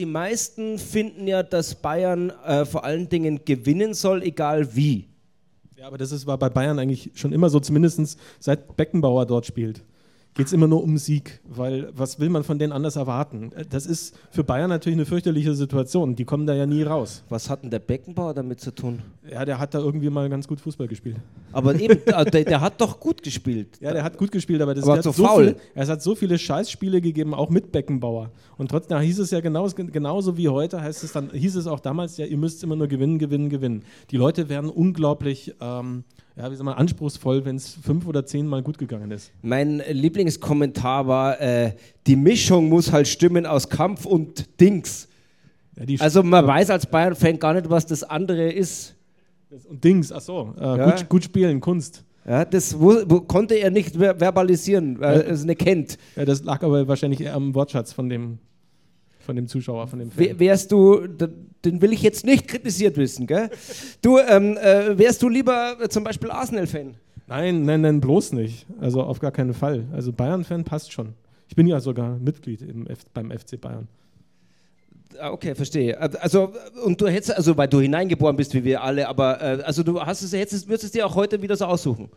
die meisten finden ja, dass Bayern äh, vor allen Dingen gewinnen soll, egal wie. Ja, aber das ist, war bei Bayern eigentlich schon immer so, zumindest seit Beckenbauer dort spielt geht es immer nur um Sieg, weil was will man von denen anders erwarten? Das ist für Bayern natürlich eine fürchterliche Situation. Die kommen da ja nie raus. Was hat denn der Beckenbauer damit zu tun? Ja, der hat da irgendwie mal ganz gut Fußball gespielt. Aber eben, äh, der, der, hat doch gut gespielt. Ja, der hat gut gespielt, aber, das aber so faul. Viel, es hat so viele Scheißspiele gegeben, auch mit Beckenbauer. Und trotzdem hieß es ja genauso, genauso wie heute, heißt es dann, hieß es auch damals ja, ihr müsst immer nur gewinnen, gewinnen, gewinnen. Die Leute werden unglaublich. Ähm, ja, wie soll man, anspruchsvoll, wenn es fünf oder zehn Mal gut gegangen ist. Mein Lieblingskommentar war, äh, die Mischung muss halt stimmen aus Kampf und Dings. Ja, also man weiß als Bayern-Fan gar nicht, was das andere ist. Und Dings, ach so, äh, ja. gut, gut, spielen, Kunst. Ja, das wo, wo konnte er nicht verbalisieren, weil er es nicht kennt. Ja, das lag aber wahrscheinlich eher am Wortschatz von dem von dem Zuschauer, von dem Fan. Wärst du, den will ich jetzt nicht kritisiert wissen, gell? Du, ähm, äh, wärst du lieber äh, zum Beispiel Arsenal-Fan? Nein, nein, nein, bloß nicht. Also auf gar keinen Fall. Also Bayern-Fan passt schon. Ich bin ja sogar Mitglied beim FC Bayern. Ah, okay, verstehe. Also, und du hättest, also weil du hineingeboren bist, wie wir alle, aber äh, also du hast es, hättest, würdest es dir auch heute wieder so aussuchen?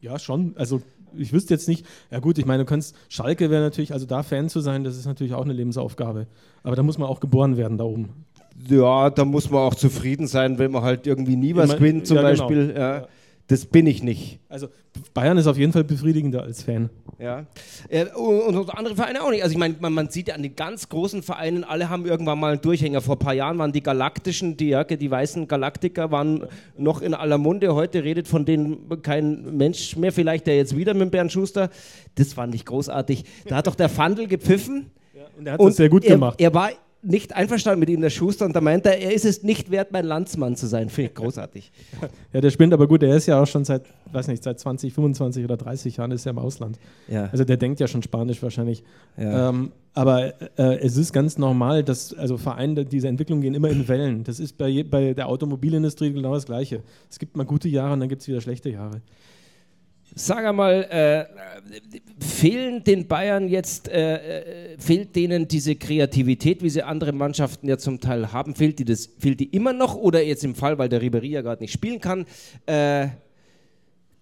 Ja, schon. Also ich wüsste jetzt nicht, ja gut, ich meine, du kannst, Schalke wäre natürlich, also da Fan zu sein, das ist natürlich auch eine Lebensaufgabe. Aber da muss man auch geboren werden da oben. Ja, da muss man auch zufrieden sein, wenn man halt irgendwie nie was gewinnt, zum ja, genau. Beispiel. Genau. Ja. Das bin ich nicht. Also Bayern ist auf jeden Fall befriedigender als Fan. Ja. Äh, und andere Vereine auch nicht. Also ich meine, man, man, sieht ja an den ganz großen Vereinen, alle haben irgendwann mal einen Durchhänger. Vor ein paar Jahren waren die Galaktischen, die, ja, die weißen Galaktiker waren noch in aller Munde. Heute redet von denen kein Mensch mehr. Vielleicht der jetzt wieder mit Bernd Schuster. Das fand ich großartig. Da hat doch der Fandel gepfiffen. Ja, und er hat und das sehr gut er, gemacht. Er war nicht einverstanden mit ihm, der Schuster, und da meinte er, er ist es nicht wert, mein Landsmann zu sein. Finde ich großartig. Ja, der spinnt aber gut, er ist ja auch schon seit, weiß nicht, seit 20, 25 oder 30 Jahren ist er im Ausland. Ja. Also der denkt ja schon Spanisch wahrscheinlich. Ja. Ähm, aber äh, es ist ganz normal, dass also Vereine, diese Entwicklungen gehen immer in Wellen. Das ist bei, bei der Automobilindustrie genau das Gleiche. Es gibt mal gute Jahre und dann gibt es wieder schlechte Jahre. Sag einmal, äh, fehlen den Bayern jetzt, äh, äh, fehlt denen diese Kreativität, wie sie andere Mannschaften ja zum Teil haben? Fehlt die, das, fehlt die immer noch oder jetzt im Fall, weil der Ribery ja gerade nicht spielen kann? Äh,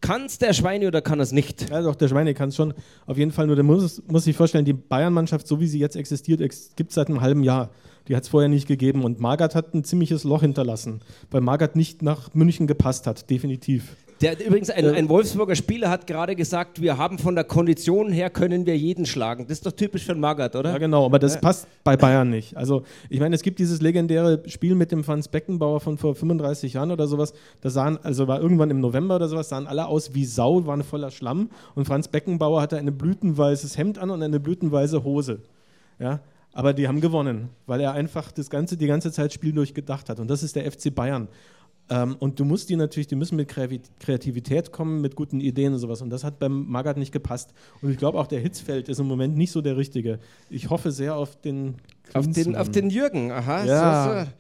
kann es der Schweine oder kann es nicht? Ja, doch, der Schweine kann es schon. Auf jeden Fall, nur der muss, muss sich vorstellen, die Bayern-Mannschaft, so wie sie jetzt existiert, ex gibt es seit einem halben Jahr. Die hat es vorher nicht gegeben. Und Magath hat ein ziemliches Loch hinterlassen, weil Magath nicht nach München gepasst hat, definitiv. Der, übrigens, ein, ein, Wolfsburger Spieler hat gerade gesagt, wir haben von der Kondition her können wir jeden schlagen. Das ist doch typisch für Magath, oder? Ja, genau, aber das passt bei Bayern nicht. Also, ich meine, es gibt dieses legendäre Spiel mit dem Franz Beckenbauer von vor 35 Jahren oder sowas. Da sahen, also war irgendwann im November oder sowas, sahen alle aus wie Sau, waren voller Schlamm. Und Franz Beckenbauer hatte ein blütenweißes Hemd an und eine blütenweiße Hose. Ja, aber die haben gewonnen, weil er einfach das ganze, die ganze Zeit Spiel durchgedacht hat. Und das ist der FC Bayern. Ähm, und du musst die natürlich, die müssen mit Kreativität kommen, mit guten Ideen und sowas. Und das hat beim Magath nicht gepasst. Und ich glaube auch der Hitzfeld ist im Moment nicht so der richtige. Ich hoffe sehr auf den auf den, auf den Jürgen, aha. Ja. So, so.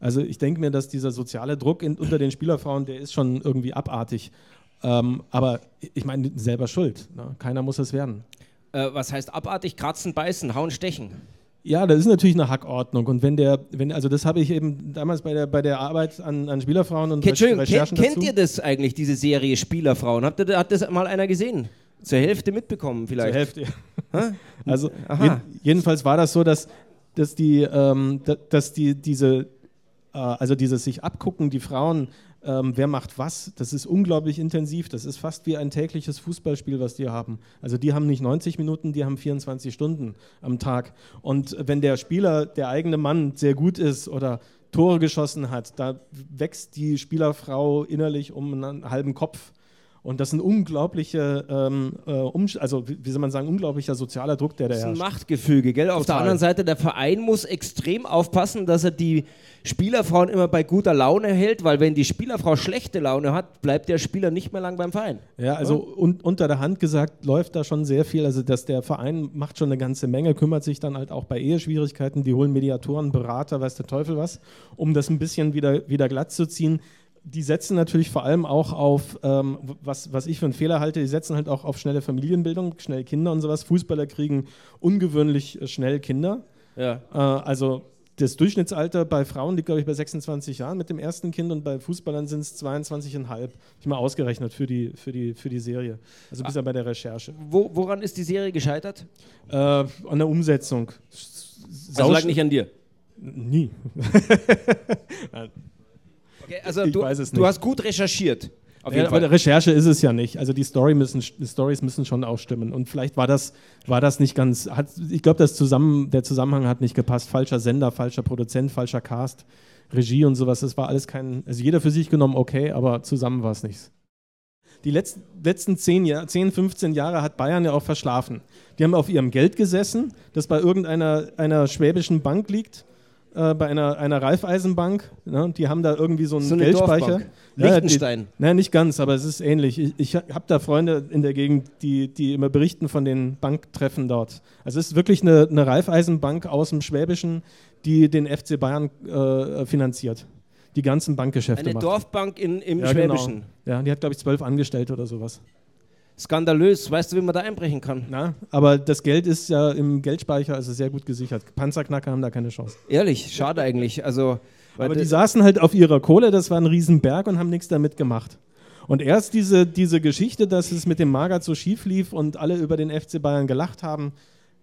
Also ich denke mir, dass dieser soziale Druck in, unter den Spielerfrauen, der ist schon irgendwie abartig. Ähm, aber ich meine, selber schuld. Ne? Keiner muss es werden. Äh, was heißt abartig? Kratzen, beißen, hauen, stechen. Ja, das ist natürlich eine Hackordnung. Und wenn der, wenn, also das habe ich eben damals bei der, bei der Arbeit an, an Spielerfrauen und Entschuldigung, Recherchen kennt, kennt ihr das eigentlich, diese Serie Spielerfrauen? Habt ihr, hat das mal einer gesehen? Zur Hälfte mitbekommen vielleicht? Zur Hälfte, ja. also je, jedenfalls war das so, dass, dass die, ähm, dass die diese, also dieses sich abgucken, die Frauen ähm, wer macht was, das ist unglaublich intensiv. Das ist fast wie ein tägliches Fußballspiel, was die haben. Also die haben nicht 90 Minuten, die haben 24 Stunden am Tag. Und wenn der Spieler, der eigene Mann sehr gut ist oder Tore geschossen hat, da wächst die Spielerfrau innerlich um einen halben Kopf. Und das ist ein unglaublicher, ähm, äh, also wie soll man sagen, unglaublicher sozialer Druck, der da herrscht. Das ist ein Machtgefüge, gell? Auf der anderen Seite, der Verein muss extrem aufpassen, dass er die Spielerfrauen immer bei guter Laune hält, weil wenn die Spielerfrau schlechte Laune hat, bleibt der Spieler nicht mehr lang beim Verein. Ja, also ja? Un unter der Hand gesagt läuft da schon sehr viel. Also dass der Verein macht schon eine ganze Menge, kümmert sich dann halt auch bei Eheschwierigkeiten, die holen Mediatoren, Berater, weiß der Teufel was, um das ein bisschen wieder, wieder glatt zu ziehen die setzen natürlich vor allem auch auf, ähm, was, was ich für einen Fehler halte, die setzen halt auch auf schnelle Familienbildung, schnell Kinder und sowas. Fußballer kriegen ungewöhnlich äh, schnell Kinder. Ja. Äh, also das Durchschnittsalter bei Frauen liegt, glaube ich, bei 26 Jahren mit dem ersten Kind und bei Fußballern sind es 22,5. Habe ich mal ausgerechnet für die, für die, für die Serie. Also bisher bei der Recherche. Wo, woran ist die Serie gescheitert? Äh, an der Umsetzung. Also lag nicht an dir? Nie. also Ich du, weiß es du nicht. hast gut recherchiert. Auf Ja, jeden aber Fall. der Recherche ist es ja nicht. Also die Story müssen, die Stories müssen schon auch stimmen. Und vielleicht war das, war das nicht ganz. Hat, ich glaube, zusammen, der Zusammenhang hat nicht gepasst. Falscher Sender, falscher Produzent, falscher Cast, Regie und sowas. Das war alles kein. Also jeder für sich genommen okay, aber zusammen war es nichts. Die letzten, letzten 10, Jahr, 10, 15 Jahre hat Bayern ja auch verschlafen. Die haben auf ihrem Geld gesessen, das bei irgendeiner einer schwäbischen Bank liegt, äh, bei einer, einer Raiffeisenbank. Ne? Die haben da irgendwie so einen So eine Geldspeicher. Dorfbank. Ja, die- Liechtenstein. Naja, nicht ganz, aber es ist ähnlich. Ich, ich habe da Freunde in der Gegend, die, die immer berichten von den Banktreffen dort. Also es ist wirklich eine, eine Raiffeisenbank aus dem Schwäbischen, die den FC Bayern äh, finanziert. Die ganzen Bankgeschäfte Eine macht. Dorfbank in, im ja, Schwäbischen. Genau. Ja, die hat, glaube ich, zwölf Angestellte oder sowas. Skandalös. Weißt du, wie man da einbrechen kann? Na, aber das Geld ist ja im Geldspeicher also sehr gut gesichert. Panzerknacker haben da keine Chance. Ehrlich, schade eigentlich. Also, Aber die saßen halt auf ihrer Kohle, das war ein Riesenberg und haben nichts damit gemacht. Und erst diese, diese Geschichte, dass es mit dem Magath so schief lief und alle über den FC Bayern gelacht haben,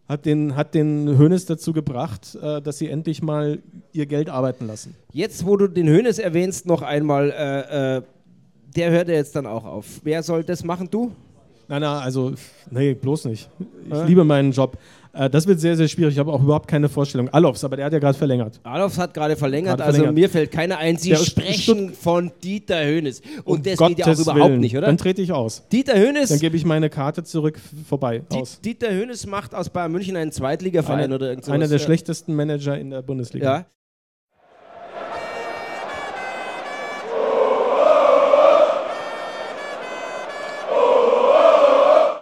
hat den, hat den Hoeneß dazu gebracht, äh, dass sie endlich mal ihr Geld arbeiten lassen. Jetzt, wo du den Hönes erwähnst, noch einmal, äh, äh, der hört ja jetzt dann auch auf. Wer soll das machen? Du? Nein, nein, also, nee, bloß nicht. Ich Äh? liebe meinen Job. Äh, das wird sehr, sehr schwierig. Ich habe auch überhaupt keine Vorstellung. Alofs, aber der hat ja gerade verlängert. Adolf hat gerade verlängert, also verlängert. mir fällt keiner ein. Sie Der sprechen von Dieter Hönes. Und Um das geht ja auch Gottes überhaupt Willen. nicht, oder? Dann trete ich aus. Dieter Hönes, Dann gebe ich meine Karte zurück vorbei. Die- Aus. Dieter Hönes macht aus Bayern München einen Zweitligaverein Einer, oder irgend sowas. einer der Ja. schlechtesten Manager in der Bundesliga. Ja.